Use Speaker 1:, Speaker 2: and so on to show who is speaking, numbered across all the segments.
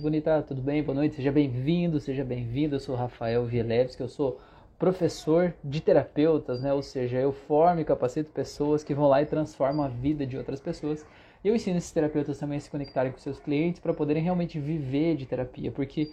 Speaker 1: bonita, tudo bem? Boa noite, seja bem-vindo, seja bem-vindo. Eu sou Rafael Vielevski, eu sou professor de terapeutas, né? Ou seja, eu formo e capacito pessoas que vão lá e transformam a vida de outras pessoas. Eu ensino esses terapeutas também a se conectarem com seus clientes para poderem realmente viver de terapia, porque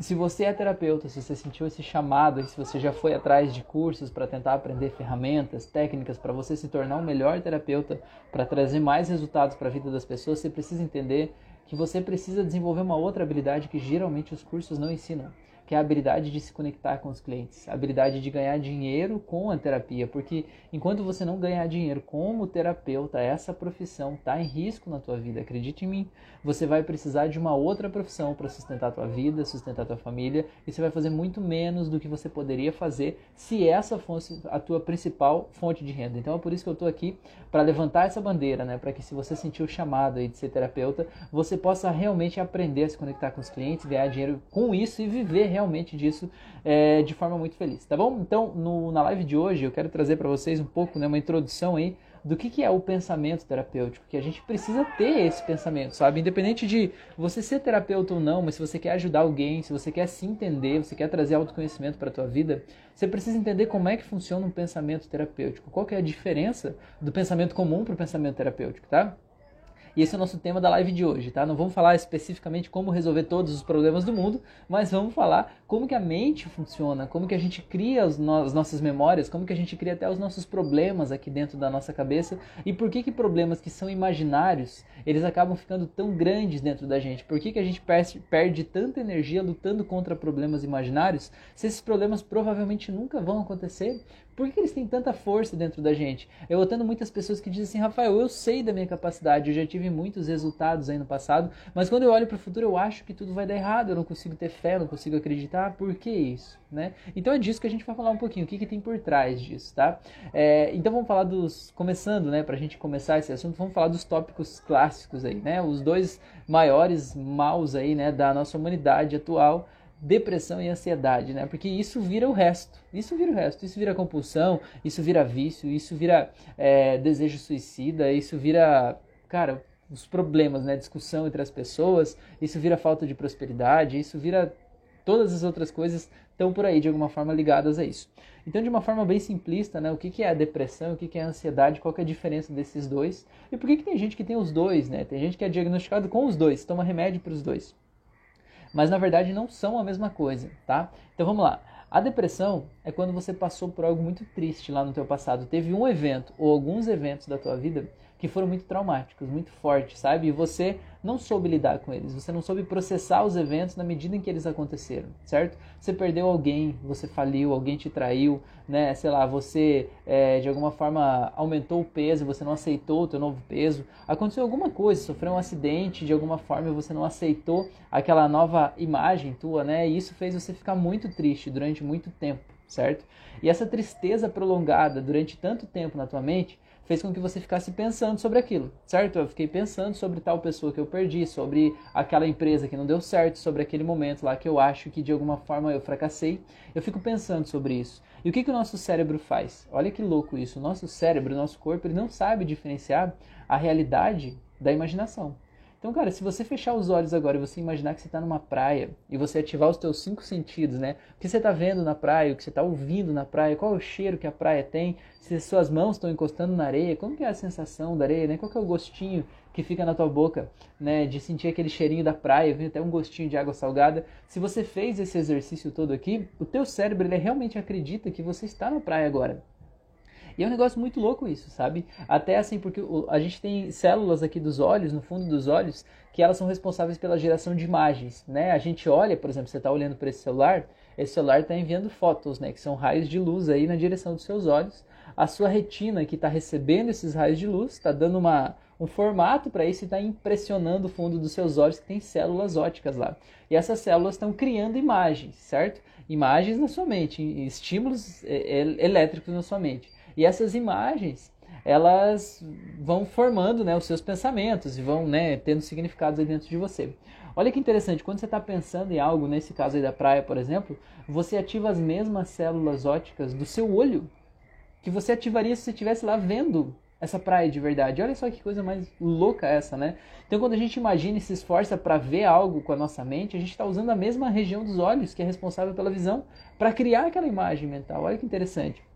Speaker 1: se você é terapeuta, se você sentiu esse chamado, se você já foi atrás de cursos para tentar aprender ferramentas, técnicas para você se tornar um melhor terapeuta, para trazer mais resultados para a vida das pessoas, você precisa entender que você precisa desenvolver uma outra habilidade que geralmente os cursos não ensinam, que é a habilidade de se conectar com os clientes, a habilidade de ganhar dinheiro com a terapia, porque enquanto você não ganhar dinheiro como terapeuta, essa profissão está em risco na tua vida. Acredite em mim, você vai precisar de uma outra profissão para sustentar a tua vida, sustentar a tua família, e você vai fazer muito menos do que você poderia fazer se essa fosse a tua principal fonte de renda. Então é por isso que eu estou aqui para levantar essa bandeira, né, para que se você sentir o chamado aí de ser terapeuta, você possa realmente aprender a se conectar com os clientes, ganhar dinheiro com isso e viver realmente disso é, de forma muito feliz, tá bom? Então, no, na live de hoje, eu quero trazer para vocês um pouco, né, uma introdução aí do que, que é o pensamento terapêutico, que a gente precisa ter esse pensamento, sabe? Independente de você ser terapeuta ou não, mas se você quer ajudar alguém, se você quer se entender, você quer trazer autoconhecimento para a tua vida, você precisa entender como é que funciona um pensamento terapêutico, qual que é a diferença do pensamento comum para o pensamento terapêutico, tá? E esse é o nosso tema da live de hoje, tá? Não vamos falar especificamente como resolver todos os problemas do mundo, mas vamos falar como que a mente funciona, como que a gente cria as, no as nossas memórias, como que a gente cria até os nossos problemas aqui dentro da nossa cabeça e por que que problemas que são imaginários, eles acabam ficando tão grandes dentro da gente? Por que que a gente perde, perde tanta energia lutando contra problemas imaginários se esses problemas provavelmente nunca vão acontecer? Por que eles têm tanta força dentro da gente? Eu tendo muitas pessoas que dizem assim, Rafael, eu sei da minha capacidade, eu já tive muitos resultados aí no passado, mas quando eu olho para o futuro eu acho que tudo vai dar errado, eu não consigo ter fé, eu não consigo acreditar. Por que isso? Né? Então é disso que a gente vai falar um pouquinho, o que, que tem por trás disso, tá? É, então vamos falar dos, começando, né, para a gente começar esse assunto, vamos falar dos tópicos clássicos aí, né? Os dois maiores maus aí, né, da nossa humanidade atual depressão e ansiedade, né? Porque isso vira o resto. Isso vira o resto. Isso vira compulsão, isso vira vício, isso vira é, desejo suicida, isso vira, cara, os problemas, né? Discussão entre as pessoas, isso vira falta de prosperidade, isso vira todas as outras coisas estão por aí de alguma forma ligadas a isso. Então, de uma forma bem simplista, né, o que, que é a depressão, o que, que é a ansiedade, qual é a diferença desses dois e por que, que tem gente que tem os dois, né? Tem gente que é diagnosticado com os dois, toma remédio para os dois mas na verdade não são a mesma coisa, tá? Então vamos lá. A depressão é quando você passou por algo muito triste lá no teu passado, teve um evento ou alguns eventos da tua vida que foram muito traumáticos, muito fortes, sabe? E você não soube lidar com eles, você não soube processar os eventos na medida em que eles aconteceram, certo? Você perdeu alguém, você faliu, alguém te traiu, né? Sei lá, você é, de alguma forma aumentou o peso, você não aceitou o teu novo peso, aconteceu alguma coisa, sofreu um acidente de alguma forma e você não aceitou aquela nova imagem tua, né? E isso fez você ficar muito triste durante muito tempo, certo? E essa tristeza prolongada durante tanto tempo na tua mente fez com que você ficasse pensando sobre aquilo, certo? Eu fiquei pensando sobre tal pessoa que eu perdi, sobre aquela empresa que não deu certo, sobre aquele momento lá que eu acho que de alguma forma eu fracassei. Eu fico pensando sobre isso. E o que, que o nosso cérebro faz? Olha que louco isso. O nosso cérebro, o nosso corpo, ele não sabe diferenciar a realidade da imaginação. Então, cara, se você fechar os olhos agora e você imaginar que você está numa praia e você ativar os teus cinco sentidos, né? O que você está vendo na praia, o que você está ouvindo na praia, qual é o cheiro que a praia tem, se suas mãos estão encostando na areia, como que é a sensação da areia, né? Qual é o gostinho que fica na tua boca, né? De sentir aquele cheirinho da praia, vem até um gostinho de água salgada. Se você fez esse exercício todo aqui, o teu cérebro ele realmente acredita que você está na praia agora. E é um negócio muito louco isso, sabe? Até assim, porque a gente tem células aqui dos olhos, no fundo dos olhos, que elas são responsáveis pela geração de imagens, né? A gente olha, por exemplo, você está olhando para esse celular, esse celular está enviando fotos, né? Que são raios de luz aí na direção dos seus olhos. A sua retina que está recebendo esses raios de luz, está dando uma, um formato para isso e está impressionando o fundo dos seus olhos que tem células ópticas lá. E essas células estão criando imagens, certo? Imagens na sua mente, estímulos é, é, elétricos na sua mente. E essas imagens, elas vão formando né, os seus pensamentos e vão né, tendo significados aí dentro de você. Olha que interessante, quando você está pensando em algo, nesse caso aí da praia, por exemplo, você ativa as mesmas células ópticas do seu olho que você ativaria se você estivesse lá vendo essa praia de verdade. Olha só que coisa mais louca essa, né? Então, quando a gente imagina e se esforça para ver algo com a nossa mente, a gente está usando a mesma região dos olhos, que é responsável pela visão, para criar aquela imagem mental. Olha que interessante.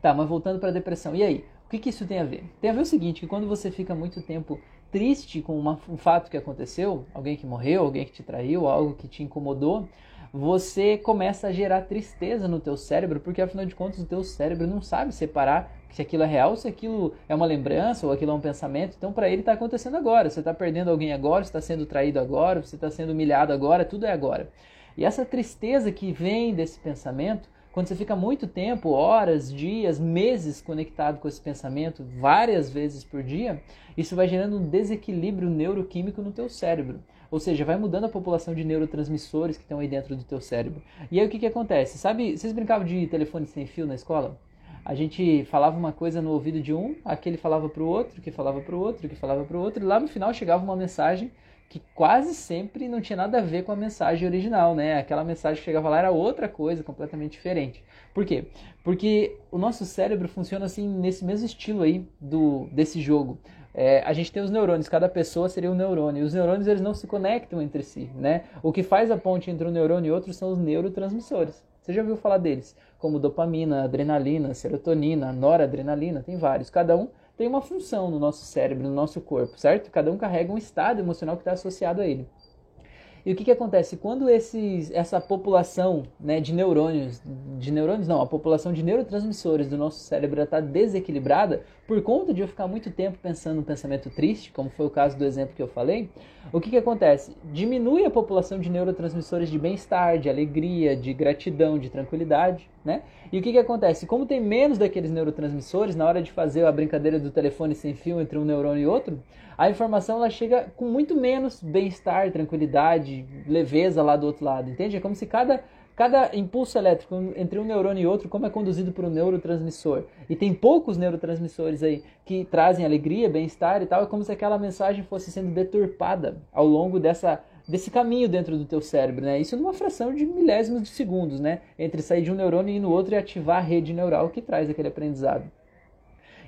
Speaker 1: Tá, mas voltando para a depressão. E aí? O que, que isso tem a ver? Tem a ver o seguinte, que quando você fica muito tempo triste com uma, um fato que aconteceu, alguém que morreu, alguém que te traiu, algo que te incomodou, você começa a gerar tristeza no teu cérebro, porque afinal de contas o teu cérebro não sabe separar se aquilo é real, se aquilo é uma lembrança ou aquilo é um pensamento. Então para ele está acontecendo agora. Você está perdendo alguém agora, você está sendo traído agora, você está sendo humilhado agora, tudo é agora. E essa tristeza que vem desse pensamento, quando você fica muito tempo, horas, dias, meses conectado com esse pensamento, várias vezes por dia, isso vai gerando um desequilíbrio neuroquímico no teu cérebro. Ou seja, vai mudando a população de neurotransmissores que estão aí dentro do teu cérebro. E aí o que, que acontece? Sabe, vocês brincavam de telefone sem fio na escola? A gente falava uma coisa no ouvido de um, aquele falava para o outro, que falava para o outro, que falava para o outro, e lá no final chegava uma mensagem que quase sempre não tinha nada a ver com a mensagem original, né? Aquela mensagem que chegava lá era outra coisa, completamente diferente. Por quê? Porque o nosso cérebro funciona assim nesse mesmo estilo aí do desse jogo é, a gente tem os neurônios, cada pessoa seria um neurônio. E os neurônios eles não se conectam entre si, né? O que faz a ponte entre um neurônio e outro são os neurotransmissores. Você já ouviu falar deles? Como dopamina, adrenalina, serotonina, noradrenalina, tem vários. Cada um tem uma função no nosso cérebro, no nosso corpo, certo? Cada um carrega um estado emocional que está associado a ele. E o que, que acontece? Quando esses, essa população né, de neurônios, de neurônios não, a população de neurotransmissores do nosso cérebro está desequilibrada, por conta de eu ficar muito tempo pensando no pensamento triste, como foi o caso do exemplo que eu falei, o que, que acontece? Diminui a população de neurotransmissores de bem-estar, de alegria, de gratidão, de tranquilidade, né? E o que, que acontece? Como tem menos daqueles neurotransmissores, na hora de fazer a brincadeira do telefone sem fio entre um neurônio e outro, a informação ela chega com muito menos bem-estar, tranquilidade, leveza lá do outro lado, entende? É como se cada Cada impulso elétrico entre um neurônio e outro, como é conduzido por um neurotransmissor, e tem poucos neurotransmissores aí que trazem alegria, bem-estar e tal, é como se aquela mensagem fosse sendo deturpada ao longo dessa, desse caminho dentro do teu cérebro, né? Isso numa fração de milésimos de segundos, né? Entre sair de um neurônio e ir no outro e ativar a rede neural que traz aquele aprendizado.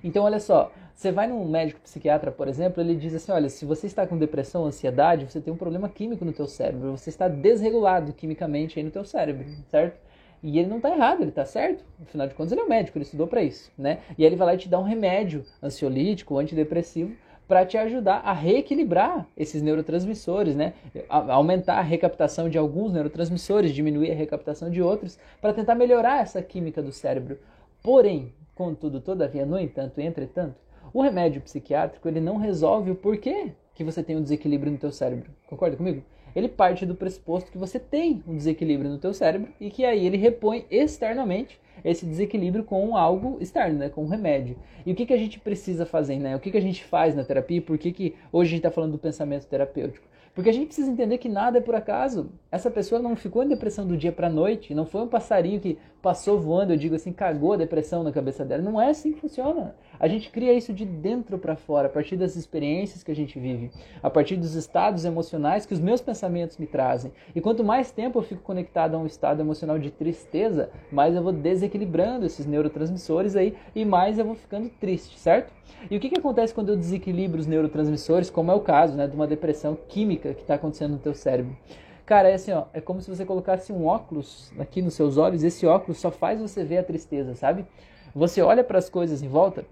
Speaker 1: Então, olha só, você vai num médico psiquiatra, por exemplo, ele diz assim, olha, se você está com depressão, ansiedade, você tem um problema químico no teu cérebro, você está desregulado quimicamente aí no teu cérebro, certo? E ele não está errado, ele está certo. Afinal de contas, ele é um médico, ele estudou para isso, né? E aí ele vai lá e te dá um remédio ansiolítico, antidepressivo, para te ajudar a reequilibrar esses neurotransmissores, né? A aumentar a recaptação de alguns neurotransmissores, diminuir a recaptação de outros, para tentar melhorar essa química do cérebro. Porém, Contudo, todavia, no entanto, entretanto, o remédio psiquiátrico ele não resolve o porquê que você tem um desequilíbrio no teu cérebro. Concorda comigo? Ele parte do pressuposto que você tem um desequilíbrio no teu cérebro e que aí ele repõe externamente esse desequilíbrio com algo externo, né, com um remédio. E o que, que a gente precisa fazer, né? O que, que a gente faz na terapia? Por que, que hoje a gente está falando do pensamento terapêutico? Porque a gente precisa entender que nada é por acaso. Essa pessoa não ficou em depressão do dia para a noite, não foi um passarinho que passou voando, eu digo assim, cagou a depressão na cabeça dela. Não é assim que funciona. A gente cria isso de dentro para fora, a partir das experiências que a gente vive, a partir dos estados emocionais que os meus pensamentos me trazem. E quanto mais tempo eu fico conectado a um estado emocional de tristeza, mais eu vou desequilibrando esses neurotransmissores aí e mais eu vou ficando triste, certo? E o que, que acontece quando eu desequilibro os neurotransmissores, como é o caso né, de uma depressão química que está acontecendo no teu cérebro? Cara, é assim, ó, é como se você colocasse um óculos aqui nos seus olhos, esse óculos só faz você ver a tristeza, sabe? Você olha para as coisas em volta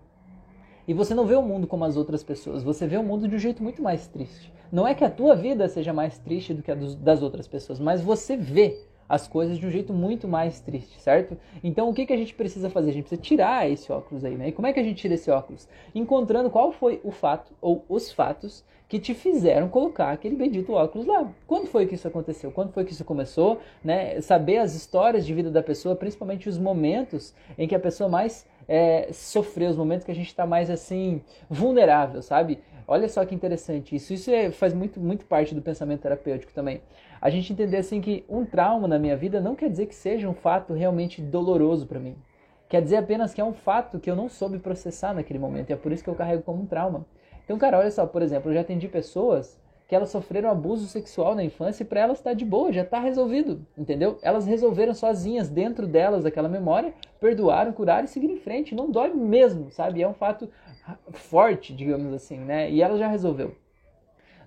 Speaker 1: e você não vê o mundo como as outras pessoas, você vê o mundo de um jeito muito mais triste. Não é que a tua vida seja mais triste do que a dos, das outras pessoas, mas você vê as coisas de um jeito muito mais triste, certo? Então o que, que a gente precisa fazer? A gente precisa tirar esse óculos aí, né? E como é que a gente tira esse óculos? Encontrando qual foi o fato ou os fatos que te fizeram colocar aquele bendito óculos lá. Quando foi que isso aconteceu? Quando foi que isso começou? Né? Saber as histórias de vida da pessoa, principalmente os momentos em que a pessoa mais é, sofreu, os momentos que a gente está mais assim vulnerável, sabe? Olha só que interessante isso. Isso é, faz muito, muito parte do pensamento terapêutico também. A gente entender assim que um trauma na minha vida não quer dizer que seja um fato realmente doloroso para mim. Quer dizer apenas que é um fato que eu não soube processar naquele momento. E é por isso que eu carrego como um trauma. Então, cara, olha só, por exemplo, eu já atendi pessoas que elas sofreram abuso sexual na infância e para elas está de boa, já está resolvido, entendeu? Elas resolveram sozinhas dentro delas aquela memória, perdoaram, curaram e seguiram em frente. Não dói mesmo, sabe? É um fato forte, digamos assim, né? E ela já resolveu.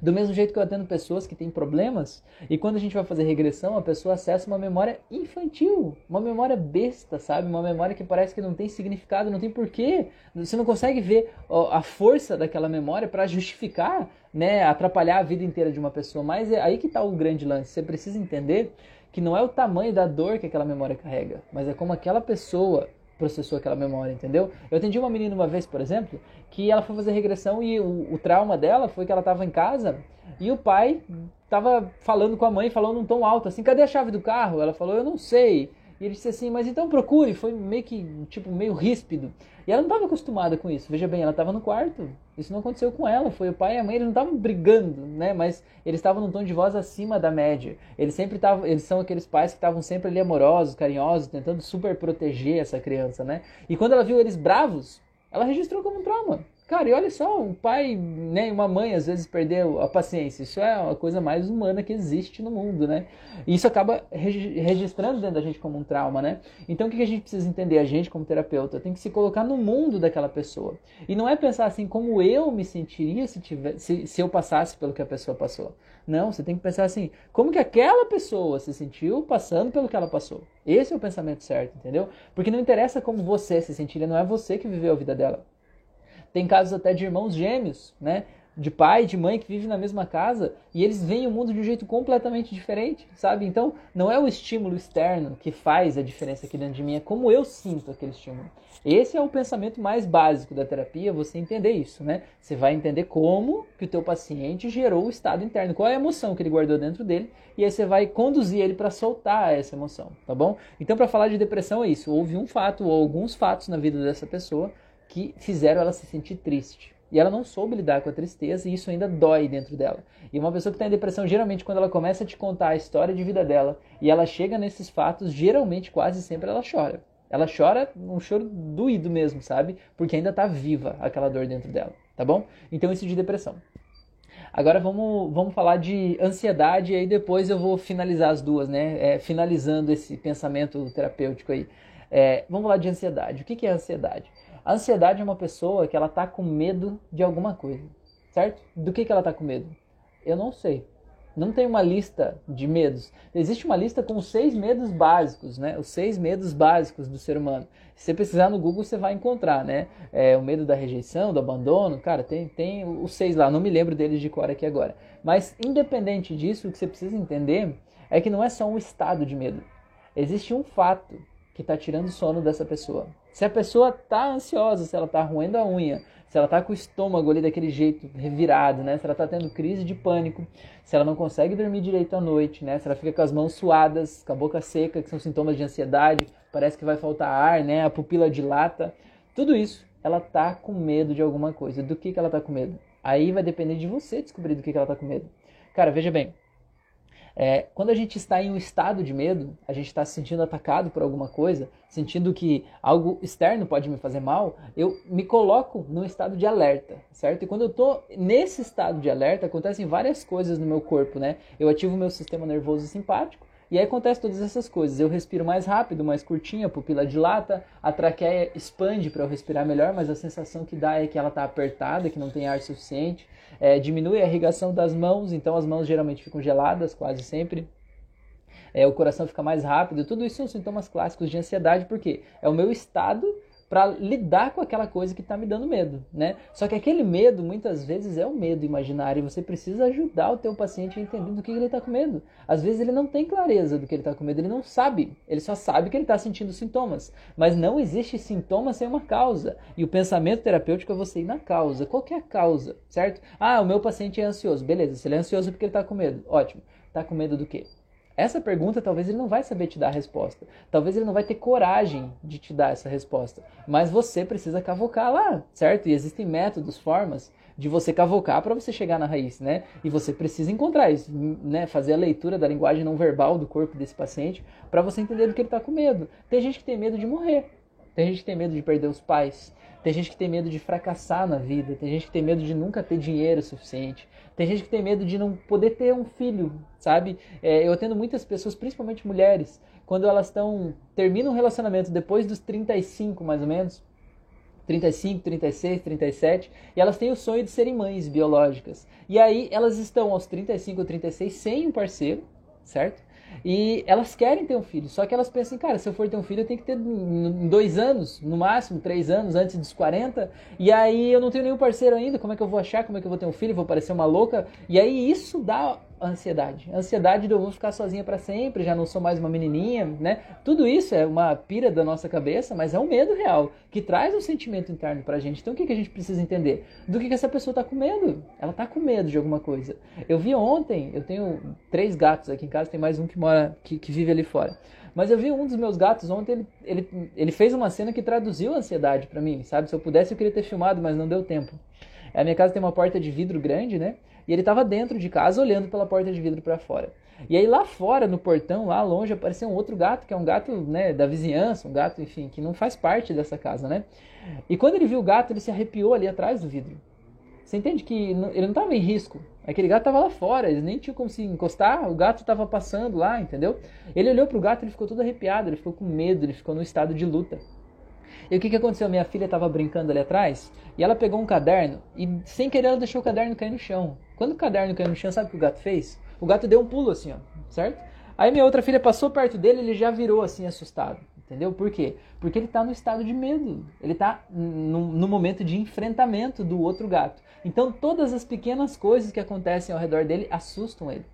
Speaker 1: Do mesmo jeito que eu atendo pessoas que têm problemas, e quando a gente vai fazer regressão, a pessoa acessa uma memória infantil, uma memória besta, sabe? Uma memória que parece que não tem significado, não tem porquê. Você não consegue ver a força daquela memória para justificar, né, atrapalhar a vida inteira de uma pessoa. Mas é aí que está o grande lance. Você precisa entender que não é o tamanho da dor que aquela memória carrega, mas é como aquela pessoa processou aquela memória, entendeu? Eu atendi uma menina uma vez, por exemplo, que ela foi fazer regressão e o, o trauma dela foi que ela estava em casa e o pai estava falando com a mãe, falando num tom alto, assim, cadê a chave do carro? Ela falou, eu não sei. E ele disse assim, mas então procure. Foi meio que, tipo, meio ríspido. E ela não estava acostumada com isso. Veja bem, ela estava no quarto. Isso não aconteceu com ela. Foi o pai e a mãe, eles não estavam brigando, né? Mas eles estavam num tom de voz acima da média. Eles sempre estavam, eles são aqueles pais que estavam sempre ali amorosos, carinhosos, tentando super proteger essa criança, né? E quando ela viu eles bravos, ela registrou como um trauma. Cara, e olha só, um pai né, uma mãe às vezes perdeu a paciência. Isso é a coisa mais humana que existe no mundo, né? E isso acaba registrando dentro da gente como um trauma, né? Então o que a gente precisa entender, a gente como terapeuta, tem que se colocar no mundo daquela pessoa. E não é pensar assim, como eu me sentiria se, tiver, se, se eu passasse pelo que a pessoa passou. Não, você tem que pensar assim, como que aquela pessoa se sentiu passando pelo que ela passou. Esse é o pensamento certo, entendeu? Porque não interessa como você se sentiria, não é você que viveu a vida dela. Tem casos até de irmãos gêmeos, né? De pai, de mãe que vivem na mesma casa e eles veem o mundo de um jeito completamente diferente, sabe? Então, não é o estímulo externo que faz a diferença aqui dentro de mim, é como eu sinto aquele estímulo. Esse é o pensamento mais básico da terapia, você entender isso, né? Você vai entender como que o teu paciente gerou o estado interno, qual é a emoção que ele guardou dentro dele, e aí você vai conduzir ele para soltar essa emoção, tá bom? Então, para falar de depressão é isso. Houve um fato ou alguns fatos na vida dessa pessoa que fizeram ela se sentir triste. E ela não soube lidar com a tristeza e isso ainda dói dentro dela. E uma pessoa que está em depressão, geralmente, quando ela começa a te contar a história de vida dela e ela chega nesses fatos, geralmente, quase sempre, ela chora. Ela chora um choro doído mesmo, sabe? Porque ainda está viva aquela dor dentro dela, tá bom? Então, isso de depressão. Agora vamos, vamos falar de ansiedade e aí depois eu vou finalizar as duas, né? É, finalizando esse pensamento terapêutico aí. É, vamos falar de ansiedade. O que, que é ansiedade? A ansiedade é uma pessoa que ela tá com medo de alguma coisa, certo? Do que, que ela tá com medo? Eu não sei. Não tem uma lista de medos. Existe uma lista com seis medos básicos, né? Os seis medos básicos do ser humano. Se você pesquisar no Google, você vai encontrar, né? É, o medo da rejeição, do abandono, cara, tem, tem os seis lá. Não me lembro deles de cor aqui agora. Mas, independente disso, o que você precisa entender é que não é só um estado de medo. Existe um fato que está tirando o sono dessa pessoa. Se a pessoa está ansiosa, se ela está roendo a unha, se ela está com o estômago ali daquele jeito revirado, né? Se ela está tendo crise de pânico, se ela não consegue dormir direito à noite, né? Se ela fica com as mãos suadas, com a boca seca, que são sintomas de ansiedade, parece que vai faltar ar, né? A pupila dilata, tudo isso, ela tá com medo de alguma coisa. Do que que ela tá com medo? Aí vai depender de você descobrir do que que ela tá com medo. Cara, veja bem, é, quando a gente está em um estado de medo, a gente está se sentindo atacado por alguma coisa, sentindo que algo externo pode me fazer mal, eu me coloco num estado de alerta, certo? E quando eu estou nesse estado de alerta, acontecem várias coisas no meu corpo, né? Eu ativo o meu sistema nervoso simpático, e aí acontece todas essas coisas. Eu respiro mais rápido, mais curtinho, a pupila dilata, a traqueia expande para eu respirar melhor, mas a sensação que dá é que ela está apertada, que não tem ar suficiente. É, diminui a irrigação das mãos, então as mãos geralmente ficam geladas, quase sempre. É, o coração fica mais rápido. Tudo isso são sintomas clássicos de ansiedade, porque é o meu estado para lidar com aquela coisa que está me dando medo, né? Só que aquele medo muitas vezes é um medo imaginário e você precisa ajudar o teu paciente a entender do que ele está com medo. Às vezes ele não tem clareza do que ele está com medo, ele não sabe, ele só sabe que ele está sentindo sintomas, mas não existe sintoma sem uma causa. E o pensamento terapêutico é você ir na causa. Qual é a causa, certo? Ah, o meu paciente é ansioso, beleza? Se ele é ansioso é porque ele está com medo, ótimo. Está com medo do quê? Essa pergunta talvez ele não vai saber te dar a resposta. Talvez ele não vai ter coragem de te dar essa resposta. Mas você precisa cavocar lá, certo? E existem métodos, formas de você cavocar para você chegar na raiz, né? E você precisa encontrar isso, né? Fazer a leitura da linguagem não verbal do corpo desse paciente para você entender do que ele está com medo. Tem gente que tem medo de morrer. Tem gente que tem medo de perder os pais. Tem gente que tem medo de fracassar na vida. Tem gente que tem medo de nunca ter dinheiro suficiente. Tem gente que tem medo de não poder ter um filho, sabe? É, eu atendo muitas pessoas, principalmente mulheres, quando elas estão terminam um relacionamento depois dos 35, mais ou menos, 35, 36, 37, e elas têm o sonho de serem mães biológicas. E aí elas estão aos 35 ou 36 sem um parceiro, certo? E elas querem ter um filho, só que elas pensam, cara, se eu for ter um filho, eu tenho que ter dois anos, no máximo, três anos, antes dos 40, e aí eu não tenho nenhum parceiro ainda, como é que eu vou achar, como é que eu vou ter um filho, vou parecer uma louca? E aí isso dá ansiedade. Ansiedade de eu vou ficar sozinha para sempre, já não sou mais uma menininha, né? Tudo isso é uma pira da nossa cabeça, mas é um medo real que traz um sentimento interno pra gente. Então o que, que a gente precisa entender? Do que, que essa pessoa tá com medo? Ela tá com medo de alguma coisa. Eu vi ontem, eu tenho três gatos aqui em casa, tem mais um que mora, que, que vive ali fora. Mas eu vi um dos meus gatos ontem, ele, ele, ele fez uma cena que traduziu a ansiedade para mim, sabe? Se eu pudesse, eu queria ter filmado, mas não deu tempo. A minha casa tem uma porta de vidro grande, né? E ele estava dentro de casa olhando pela porta de vidro para fora. E aí lá fora, no portão, lá longe, apareceu um outro gato, que é um gato né, da vizinhança, um gato, enfim, que não faz parte dessa casa, né? E quando ele viu o gato, ele se arrepiou ali atrás do vidro. Você entende que ele não estava em risco. Aquele gato estava lá fora, eles nem tinham como se encostar, o gato estava passando lá, entendeu? Ele olhou para o gato, ele ficou todo arrepiado, ele ficou com medo, ele ficou no estado de luta. E o que, que aconteceu? Minha filha estava brincando ali atrás e ela pegou um caderno e, sem querer, ela deixou o caderno cair no chão. Quando o caderno caiu no chão, sabe o que o gato fez? O gato deu um pulo assim, ó, certo? Aí minha outra filha passou perto dele, ele já virou assim assustado. Entendeu? Por quê? Porque ele está no estado de medo. Ele está no, no, momento de enfrentamento do outro gato. Então todas as pequenas coisas que acontecem ao redor dele assustam ele.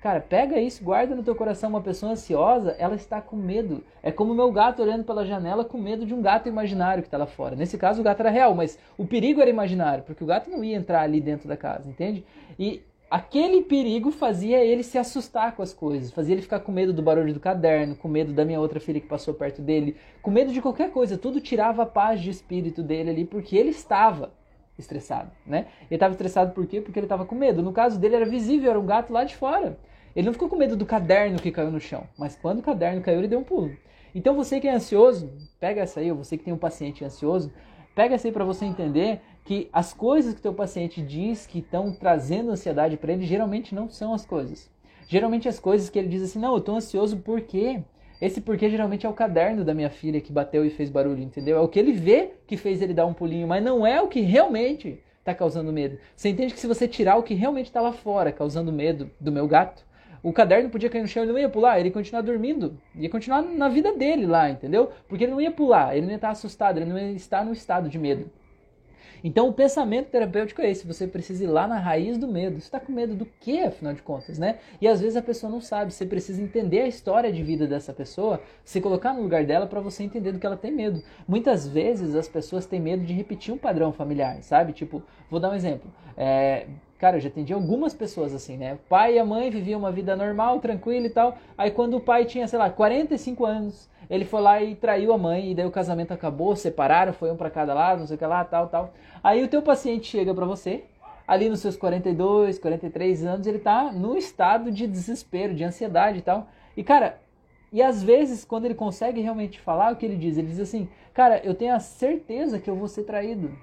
Speaker 1: Cara, pega isso, guarda no teu coração. Uma pessoa ansiosa, ela está com medo. É como o meu gato olhando pela janela com medo de um gato imaginário que está lá fora. Nesse caso, o gato era real, mas o perigo era imaginário, porque o gato não ia entrar ali dentro da casa, entende? E aquele perigo fazia ele se assustar com as coisas, fazia ele ficar com medo do barulho do caderno, com medo da minha outra filha que passou perto dele, com medo de qualquer coisa. Tudo tirava a paz de espírito dele ali, porque ele estava estressado, né? Ele estava estressado por quê? Porque ele estava com medo. No caso dele era visível, era um gato lá de fora. Ele não ficou com medo do caderno que caiu no chão, mas quando o caderno caiu, ele deu um pulo. Então você que é ansioso, pega essa aí, ou você que tem um paciente ansioso, pega essa aí para você entender que as coisas que teu paciente diz que estão trazendo ansiedade para ele geralmente não são as coisas. Geralmente as coisas que ele diz assim, não, eu estou ansioso por quê? Esse porquê geralmente é o caderno da minha filha que bateu e fez barulho, entendeu? É o que ele vê que fez ele dar um pulinho, mas não é o que realmente está causando medo. Você entende que se você tirar o que realmente está lá fora causando medo do meu gato, o caderno podia cair no chão, ele não ia pular, ele ia continuar dormindo, ia continuar na vida dele lá, entendeu? Porque ele não ia pular, ele não ia estar assustado, ele não ia estar no estado de medo. Então o pensamento terapêutico é esse, você precisa ir lá na raiz do medo. Você está com medo do que, afinal de contas, né? E às vezes a pessoa não sabe, você precisa entender a história de vida dessa pessoa, se colocar no lugar dela para você entender do que ela tem medo. Muitas vezes as pessoas têm medo de repetir um padrão familiar, sabe? Tipo, vou dar um exemplo. É, Cara, eu já atendi algumas pessoas assim, né? O pai e a mãe viviam uma vida normal, tranquila e tal. Aí quando o pai tinha, sei lá, 45 anos, ele foi lá e traiu a mãe, e daí o casamento acabou, separaram, foi um para cada lado, não sei o que lá, tal, tal. Aí o teu paciente chega para você, ali nos seus 42, 43 anos, ele tá no estado de desespero, de ansiedade e tal. E cara, e às vezes quando ele consegue realmente falar o que ele diz, ele diz assim: "Cara, eu tenho a certeza que eu vou ser traído".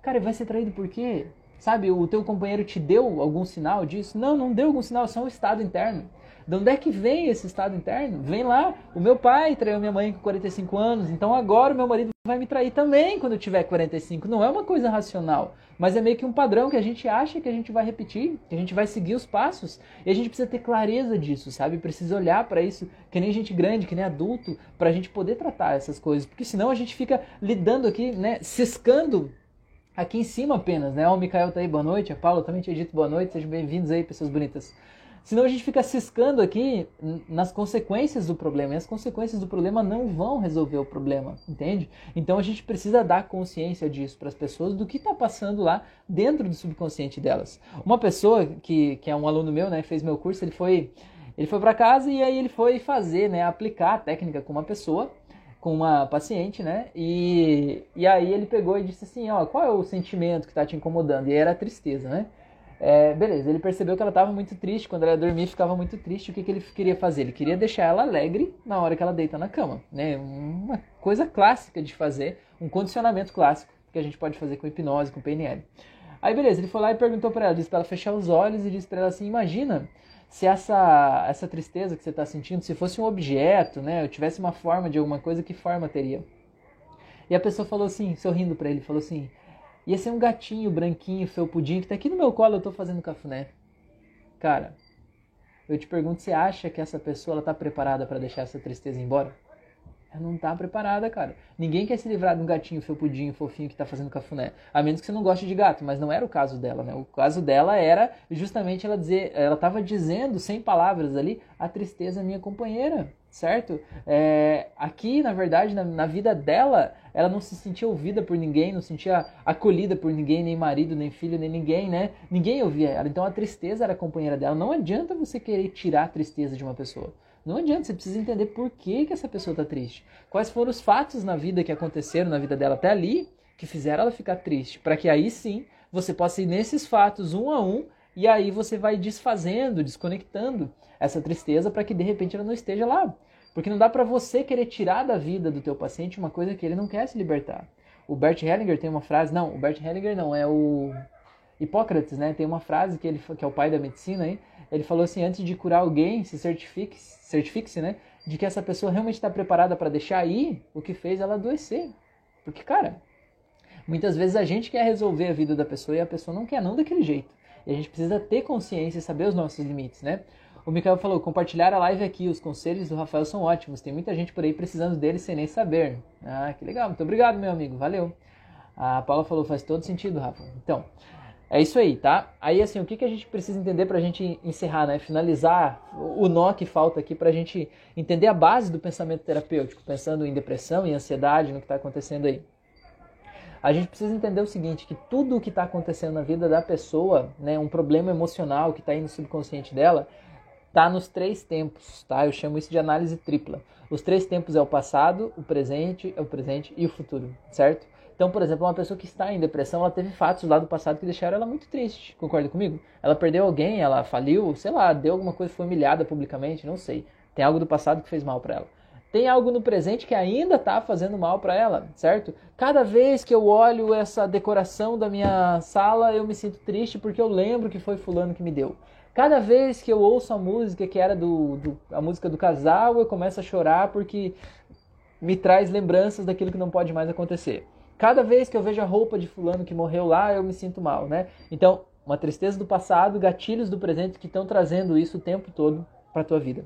Speaker 1: Cara, vai ser traído por quê? Sabe, o teu companheiro te deu algum sinal disso? Não, não deu algum sinal, é só um estado interno. De onde é que vem esse estado interno? Vem lá, o meu pai traiu minha mãe com 45 anos, então agora o meu marido vai me trair também quando eu tiver 45. Não é uma coisa racional, mas é meio que um padrão que a gente acha que a gente vai repetir, que a gente vai seguir os passos, e a gente precisa ter clareza disso, sabe? Precisa olhar para isso, que nem gente grande, que nem adulto, para a gente poder tratar essas coisas, porque senão a gente fica lidando aqui, né, ciscando aqui em cima apenas, né? O Mikael tá aí, boa noite. A Paula também tinha dito boa noite. Sejam bem-vindos aí, pessoas bonitas. Senão a gente fica ciscando aqui nas consequências do problema. E as consequências do problema não vão resolver o problema, entende? Então a gente precisa dar consciência disso para as pessoas, do que está passando lá dentro do subconsciente delas. Uma pessoa que, que é um aluno meu, né, fez meu curso, ele foi, ele foi para casa e aí ele foi fazer, né, aplicar a técnica com uma pessoa com uma paciente, né? E, e aí ele pegou e disse assim, ó, qual é o sentimento que está te incomodando? E era a tristeza, né? É, beleza, ele percebeu que ela estava muito triste, quando ela dormia ficava muito triste, o que, que ele queria fazer? Ele queria deixar ela alegre na hora que ela deita na cama, né? Uma coisa clássica de fazer, um condicionamento clássico que a gente pode fazer com hipnose, com PNL. Aí beleza, ele foi lá e perguntou para ela, disse para ela fechar os olhos e disse para ela assim, imagina se essa, essa tristeza que você está sentindo, se fosse um objeto, né, eu tivesse uma forma de alguma coisa, que forma teria? E a pessoa falou assim, sorrindo para ele, falou assim: ia ser um gatinho branquinho, felpudinho, que tá aqui no meu colo, eu tô fazendo cafuné. Cara, eu te pergunto, você acha que essa pessoa ela tá preparada para deixar essa tristeza embora? Ela não tá preparada, cara. Ninguém quer se livrar de um gatinho felpudinho, fofinho que tá fazendo cafuné. A menos que você não goste de gato, mas não era o caso dela, né? O caso dela era justamente ela dizer, ela tava dizendo, sem palavras ali, a tristeza minha companheira, certo? É, aqui, na verdade, na, na, vida dela, ela não se sentia ouvida por ninguém, não se sentia acolhida por ninguém, nem marido, nem filho, nem ninguém, né? Ninguém ouvia ela. Então a tristeza era a companheira dela. Não adianta você querer tirar a tristeza de uma pessoa. Não adianta, você precisa entender por que, que essa pessoa está triste. Quais foram os fatos na vida que aconteceram na vida dela até ali que fizeram ela ficar triste. Para que aí sim você possa ir nesses fatos um a um e aí você vai desfazendo, desconectando essa tristeza para que de repente ela não esteja lá. Porque não dá para você querer tirar da vida do teu paciente uma coisa que ele não quer se libertar. O Bert Hellinger tem uma frase, não, o Bert Hellinger não, é o Hipócrates, né? Tem uma frase que ele que é o pai da medicina aí, ele falou assim, antes de curar alguém, se certifique, certifique-se, né, de que essa pessoa realmente está preparada para deixar ir o que fez ela adoecer. Porque, cara, muitas vezes a gente quer resolver a vida da pessoa e a pessoa não quer não daquele jeito. E a gente precisa ter consciência e saber os nossos limites, né? O Mikael falou, compartilhar a live aqui, os conselhos do Rafael são ótimos, tem muita gente por aí precisando deles sem nem saber. Ah, que legal, muito obrigado, meu amigo, valeu. A Paula falou, faz todo sentido, Rafa. Então, é isso aí, tá? Aí, assim, o que, que a gente precisa entender para a gente encerrar, né? Finalizar o nó que falta aqui para a gente entender a base do pensamento terapêutico, pensando em depressão e ansiedade, no que está acontecendo aí. A gente precisa entender o seguinte, que tudo o que está acontecendo na vida da pessoa, né, um problema emocional que está aí no subconsciente dela, está nos três tempos, tá? Eu chamo isso de análise tripla. Os três tempos é o passado, o presente, é o presente e o futuro, certo? Então, por exemplo, uma pessoa que está em depressão, ela teve fatos lá do passado que deixaram ela muito triste. Concorda comigo? Ela perdeu alguém, ela faliu, sei lá, deu alguma coisa, foi humilhada publicamente, não sei. Tem algo do passado que fez mal para ela. Tem algo no presente que ainda está fazendo mal para ela, certo? Cada vez que eu olho essa decoração da minha sala, eu me sinto triste porque eu lembro que foi fulano que me deu. Cada vez que eu ouço a música que era do, do, a música do casal, eu começo a chorar porque me traz lembranças daquilo que não pode mais acontecer. Cada vez que eu vejo a roupa de fulano que morreu lá, eu me sinto mal, né? Então, uma tristeza do passado, gatilhos do presente que estão trazendo isso o tempo todo para tua vida.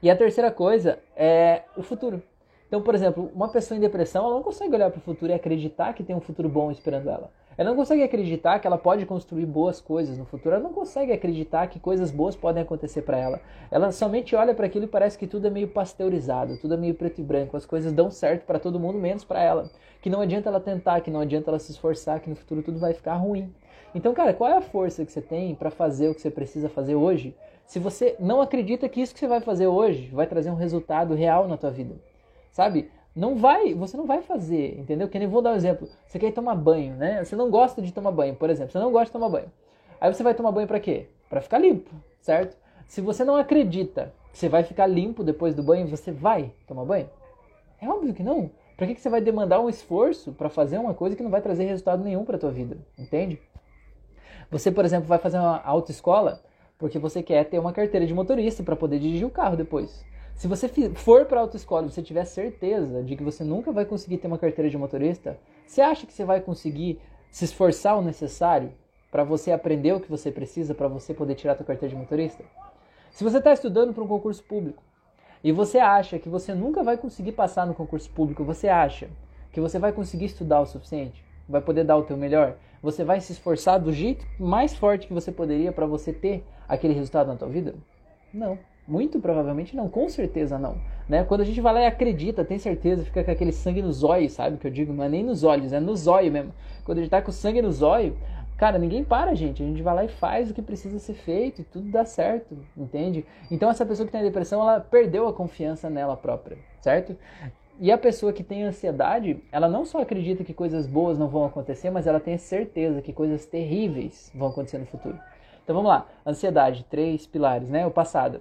Speaker 1: E a terceira coisa é o futuro. Então, por exemplo, uma pessoa em depressão, ela não consegue olhar para o futuro e acreditar que tem um futuro bom esperando ela. Ela não consegue acreditar que ela pode construir boas coisas no futuro. Ela não consegue acreditar que coisas boas podem acontecer para ela. Ela somente olha para aquilo e parece que tudo é meio pasteurizado, tudo é meio preto e branco. As coisas dão certo para todo mundo, menos para ela. Que não adianta ela tentar, que não adianta ela se esforçar, que no futuro tudo vai ficar ruim. Então, cara, qual é a força que você tem para fazer o que você precisa fazer hoje? Se você não acredita que isso que você vai fazer hoje vai trazer um resultado real na tua vida, sabe? Não vai, você não vai fazer, entendeu? Que nem vou dar um exemplo. Você quer tomar banho, né? Você não gosta de tomar banho, por exemplo. Você não gosta de tomar banho. Aí você vai tomar banho para quê? Para ficar limpo, certo? Se você não acredita que você vai ficar limpo depois do banho, você vai tomar banho? É óbvio que não. Para que, que você vai demandar um esforço para fazer uma coisa que não vai trazer resultado nenhum para tua vida? Entende? Você, por exemplo, vai fazer uma autoescola porque você quer ter uma carteira de motorista para poder dirigir o carro depois. Se você for para autoescola e você tiver certeza de que você nunca vai conseguir ter uma carteira de motorista, você acha que você vai conseguir se esforçar o necessário para você aprender o que você precisa para você poder tirar a sua carteira de motorista? Se você está estudando para um concurso público e você acha que você nunca vai conseguir passar no concurso público, você acha que você vai conseguir estudar o suficiente, vai poder dar o teu melhor, você vai se esforçar do jeito mais forte que você poderia para você ter aquele resultado na tua vida? Não. Muito provavelmente não, com certeza não. Né? Quando a gente vai lá e acredita, tem certeza, fica com aquele sangue nos olhos, sabe? Que eu digo, não é nem nos olhos, é nos olhos mesmo. Quando a gente tá com sangue nos olhos, cara, ninguém para, gente. A gente vai lá e faz o que precisa ser feito e tudo dá certo, entende? Então essa pessoa que tem depressão, ela perdeu a confiança nela própria, certo? E a pessoa que tem ansiedade, ela não só acredita que coisas boas não vão acontecer, mas ela tem certeza que coisas terríveis vão acontecer no futuro. Então vamos lá, ansiedade, três pilares, né? O passado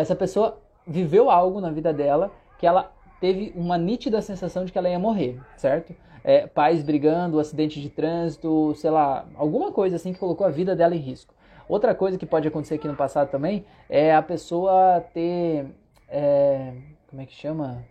Speaker 1: essa pessoa viveu algo na vida dela que ela teve uma nítida sensação de que ela ia morrer, certo? É, pais brigando, acidente de trânsito, sei lá, alguma coisa assim que colocou a vida dela em risco. Outra coisa que pode acontecer aqui no passado também é a pessoa ter. É, como é que chama?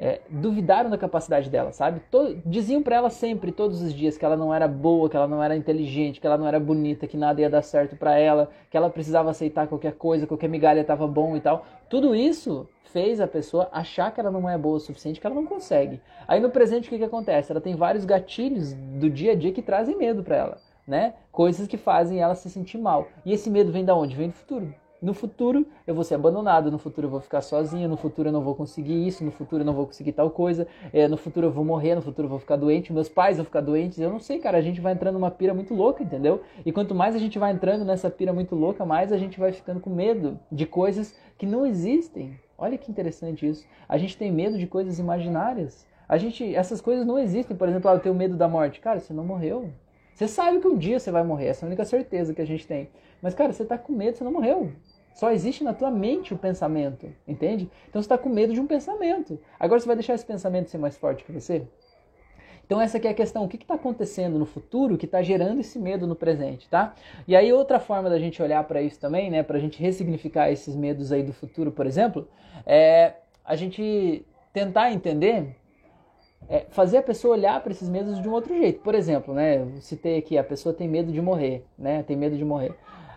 Speaker 1: É, duvidaram da capacidade dela, sabe? Todo, diziam para ela sempre, todos os dias, que ela não era boa, que ela não era inteligente, que ela não era bonita, que nada ia dar certo para ela, que ela precisava aceitar qualquer coisa, qualquer migalha estava bom e tal. Tudo isso fez a pessoa achar que ela não é boa o suficiente, que ela não consegue. Aí no presente o que, que acontece? Ela tem vários gatilhos do dia a dia que trazem medo para ela, né? Coisas que fazem ela se sentir mal. E esse medo vem da onde? Vem do futuro. No futuro eu vou ser abandonado, no futuro eu vou ficar sozinho, no futuro eu não vou conseguir isso, no futuro eu não vou conseguir tal coisa, é, no futuro eu vou morrer, no futuro eu vou ficar doente, meus pais vão ficar doentes, eu não sei, cara, a gente vai entrando numa pira muito louca, entendeu? E quanto mais a gente vai entrando nessa pira muito louca, mais a gente vai ficando com medo de coisas que não existem. Olha que interessante isso. A gente tem medo de coisas imaginárias. A gente, essas coisas não existem. Por exemplo, ah, eu tenho medo da morte. Cara, você não morreu. Você sabe que um dia você vai morrer. Essa é a única certeza que a gente tem. Mas, cara, você está com medo, você não morreu. Só existe na tua mente o pensamento, entende? Então você está com medo de um pensamento. Agora você vai deixar esse pensamento ser mais forte que você? Então essa aqui é a questão, o que está acontecendo no futuro que está gerando esse medo no presente, tá? E aí outra forma da gente olhar para isso também, né, para a gente ressignificar esses medos aí do futuro, por exemplo, é a gente tentar entender, é fazer a pessoa olhar para esses medos de um outro jeito. Por exemplo, né, eu citei aqui, a pessoa tem medo de morrer, né, tem medo de morrer.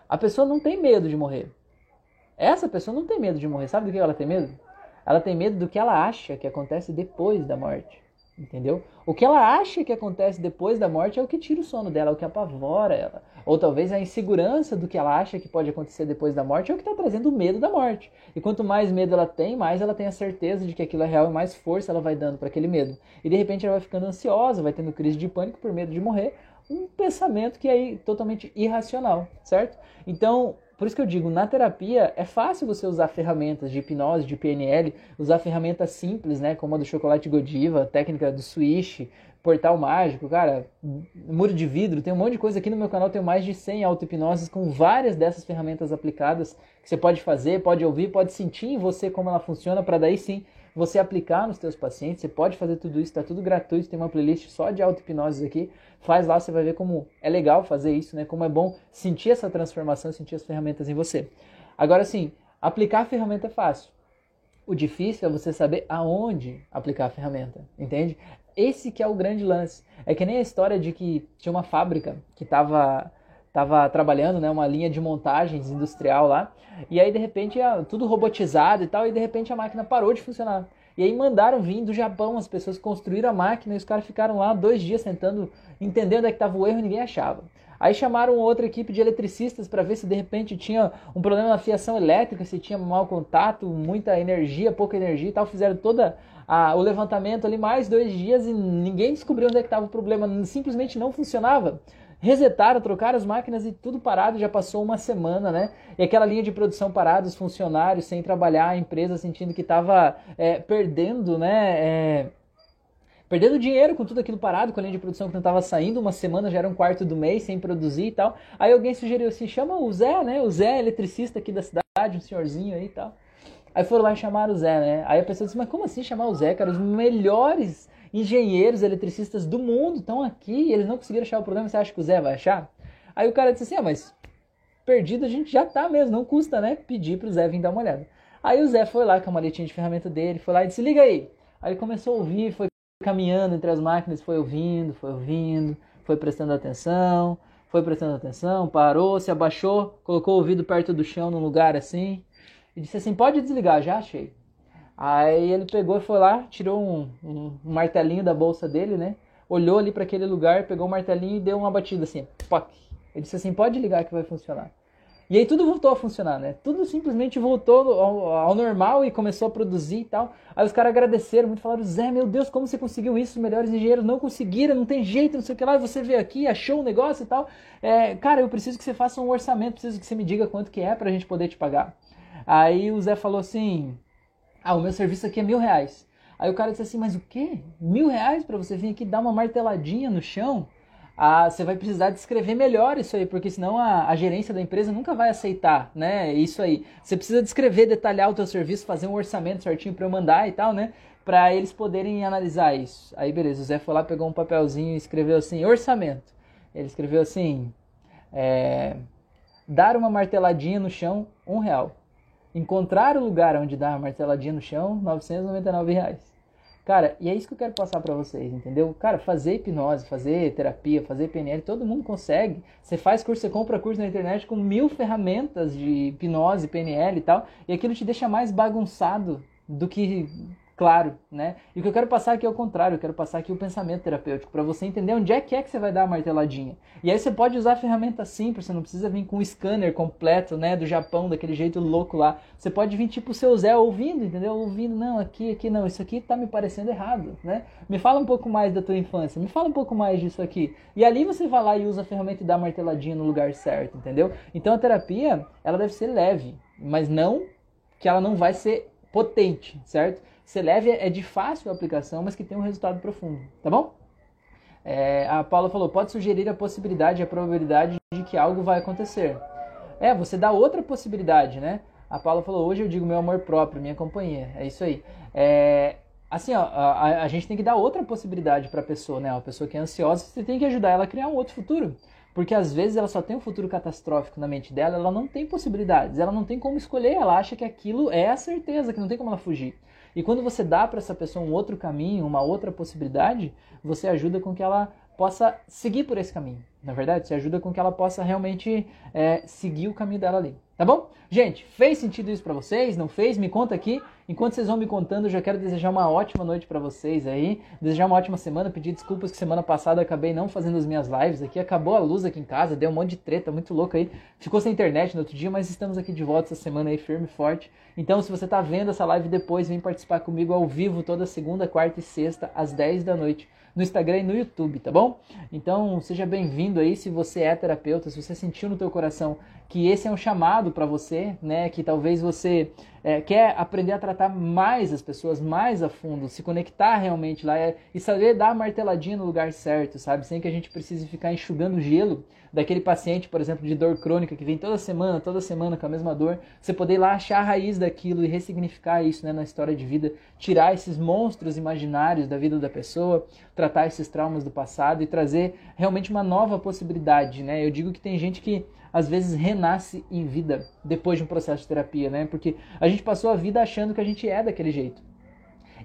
Speaker 1: A pessoa não tem medo de morrer. Essa pessoa não tem medo de morrer. Sabe do que ela tem medo? Ela tem medo do que ela acha que acontece depois da morte. Entendeu? O que ela acha que acontece depois da morte é o que tira o sono dela, é o que apavora ela. Ou talvez a insegurança do que ela acha que pode acontecer depois da morte é o que está trazendo o medo da morte. E quanto mais medo ela tem, mais ela tem a certeza de que aquilo é real e mais força ela vai dando para aquele medo. E de repente ela vai ficando ansiosa, vai tendo crise de pânico por medo de morrer. Um pensamento que é totalmente irracional, certo? Então, por isso que eu digo, na terapia é fácil você usar ferramentas de hipnose, de PNL, usar ferramentas simples, né, como a do chocolate Godiva, técnica do switch, portal mágico, cara, muro de vidro, tem um monte de coisa aqui no meu canal, tenho mais de 100 auto-hipnoses com várias dessas ferramentas aplicadas que você pode fazer, pode ouvir, pode sentir em você como ela funciona para daí sim você aplicar nos seus pacientes. Você pode fazer tudo isso, está tudo gratuito, tem uma playlist só de auto-hipnose aqui. Faz lá, você vai ver como é legal fazer isso, né? Como é bom sentir essa transformação, sentir as ferramentas em você. Agora sim, aplicar a ferramenta é fácil. O difícil é você saber aonde aplicar a ferramenta, entende? Esse que é o grande lance. É que nem a história de que tinha uma fábrica que estava tava trabalhando, né, uma linha de montagens industrial lá, e aí de repente tudo robotizado e tal, e de repente a máquina parou de funcionar. E aí mandaram vir do Japão as pessoas construíram a máquina e os caras ficaram lá dois dias tentando entender onde é que estava o erro e ninguém achava. Aí chamaram outra equipe de eletricistas para ver se de repente tinha um problema na fiação elétrica, se tinha mau contato, muita energia, pouca energia e tal. Fizeram toda o levantamento ali mais dois dias e ninguém descobriu onde é que estava o problema, simplesmente não funcionava resetaram, trocaram as máquinas e tudo parado, já passou uma semana, né? E aquela linha de produção parada, os funcionários sem trabalhar, a empresa sentindo que estava é, perdendo, né? É, perdendo dinheiro com tudo aquilo parado, com a linha de produção que não estava saindo, uma semana já era um quarto do mês sem produzir e tal. Aí alguém sugeriu assim, chama o Zé, né? O Zé, eletricista aqui da cidade, um senhorzinho aí e tal. Aí foram lá chamaram o Zé, né? Aí a pessoa disse, mas como assim chamar o Zé, cara? Os melhores engenheiros, eletricistas do mundo estão aqui e eles não conseguiram achar o problema, você acha que o Zé vai achar? Aí o cara disse assim, ah, mas perdido a gente já tá mesmo, não custa, né, pedir pro Zé vir dar uma olhada. Aí o Zé foi lá com a maletinha de ferramenta dele, foi lá e disse, liga aí. Aí ele começou a ouvir, foi caminhando entre as máquinas, foi ouvindo, foi ouvindo, foi prestando atenção, foi prestando atenção, parou, se abaixou, colocou o ouvido perto do chão num lugar assim, e disse assim, pode desligar, já achei. Aí ele pegou e foi lá, tirou um, um, um martelinho da bolsa dele, né? Olhou ali para aquele lugar, pegou o martelinho e deu uma batida assim, poc. Ele disse assim, pode ligar que vai funcionar. E aí tudo voltou a funcionar, né? Tudo simplesmente voltou ao, ao, normal e começou a produzir e tal. Aí os caras agradeceram muito, falaram, Zé, meu Deus, como você conseguiu isso? Os melhores engenheiros não conseguiram, não tem jeito, não sei o que lá. Você veio aqui, achou um negócio e tal. É, cara, eu preciso que você faça um orçamento, preciso que você me diga quanto que é pra gente poder te pagar. Aí o Zé falou assim, ah, o meu serviço aqui é mil reais. Aí o cara disse assim, mas o quê? Mil reais para você vir aqui dar uma marteladinha no chão? Ah, você vai precisar descrever melhor isso aí, porque senão a, a, gerência da empresa nunca vai aceitar, né? Isso aí. Você precisa descrever, detalhar o teu serviço, fazer um orçamento certinho para eu mandar e tal, né? Para eles poderem analisar isso. Aí beleza, o Zé foi lá, pegou um papelzinho e escreveu assim, orçamento. Ele escreveu assim, é, dar uma marteladinha no chão, um real. Encontrar o lugar onde dar a marteladinha no chão, 999 reais. Cara, e é isso que eu quero passar para vocês, entendeu? Cara, fazer hipnose, fazer terapia, fazer PNL, todo mundo consegue. Você faz curso, você compra curso na internet com mil ferramentas de hipnose, PNL e tal, e aquilo te deixa mais bagunçado do que claro, né? E o que eu quero passar aqui é o contrário, eu quero passar aqui o pensamento terapêutico, para você entender onde é que é que você vai dar a marteladinha. E aí você pode usar ferramenta simples, você não precisa vir com um scanner completo, né, do Japão, daquele jeito louco lá. Você pode vir tipo o seu Zé ouvindo, entendeu? Ouvindo, não, aqui, aqui não, isso aqui tá me parecendo errado, né? Me fala um pouco mais da tua infância, me fala um pouco mais disso aqui. E ali você vai lá e usa a ferramenta e dá a marteladinha no lugar certo, entendeu? Então a terapia, ela deve ser leve, mas não que ela não vai ser potente, certo? Ser leve é de fácil aplicação, mas que tem um resultado profundo, tá bom? É, a Paula falou, pode sugerir a possibilidade a probabilidade de que algo vai acontecer. É, você dá outra possibilidade, né? A Paula falou, hoje eu digo meu amor próprio, minha companhia. É isso aí. É, assim, ó, a, a, gente tem que dar outra possibilidade para a pessoa, né? A pessoa que é ansiosa, você tem que ajudar ela a criar um outro futuro. Porque às vezes ela só tem um futuro catastrófico na mente dela, ela não tem possibilidades, ela não tem como escolher, ela acha que aquilo é a certeza, que não tem como ela fugir. E quando você dá para essa pessoa um outro caminho, uma outra possibilidade, você ajuda com que ela possa seguir por esse caminho. Na verdade, você ajuda com que ela possa realmente é, seguir o caminho dela ali. Tá bom? Gente, fez sentido isso para vocês? Não fez? Me conta aqui. Enquanto vocês vão me contando, eu já quero desejar uma ótima noite para vocês aí. Desejar uma ótima semana. Pedir desculpas que semana passada acabei não fazendo as minhas lives aqui. Acabou a luz aqui em casa, deu um monte de treta, muito louco aí. Ficou sem internet no outro dia, mas estamos aqui de volta essa semana aí, firme e forte. Então, se você tá vendo essa live depois, vem participar comigo ao vivo toda segunda, quarta e sexta, às 10 da noite no Instagram e no YouTube, tá bom? Então, seja bem-vindo aí se você é terapeuta, se você sentiu no teu coração que esse é um chamado para você, né? Que talvez você é, quer aprender a tratar mais as pessoas mais a fundo, se conectar realmente lá é, e saber dar a marteladinha no lugar certo, sabe? Sem que a gente precise ficar enxugando gelo daquele paciente, por exemplo, de dor crônica que vem toda semana, toda semana com a mesma dor. Você poder lá achar a raiz daquilo e ressignificar isso né, na história de vida, tirar esses monstros imaginários da vida da pessoa, tratar esses traumas do passado e trazer realmente uma nova possibilidade, né? Eu digo que tem gente que às vezes renasce em vida depois de um processo de terapia, né? Porque a gente passou a vida achando que a gente é daquele jeito.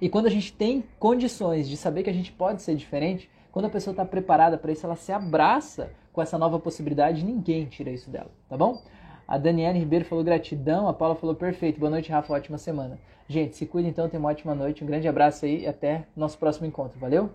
Speaker 1: E quando a gente tem condições de saber que a gente pode ser diferente, quando a pessoa está preparada para isso, ela se abraça com essa nova possibilidade, ninguém tira isso dela, tá bom? A Daniela Ribeiro falou gratidão, a Paula falou perfeito. Boa noite, Rafa, ótima semana. Gente, se cuida então, tenha uma ótima noite, um grande abraço aí e até nosso próximo encontro. Valeu?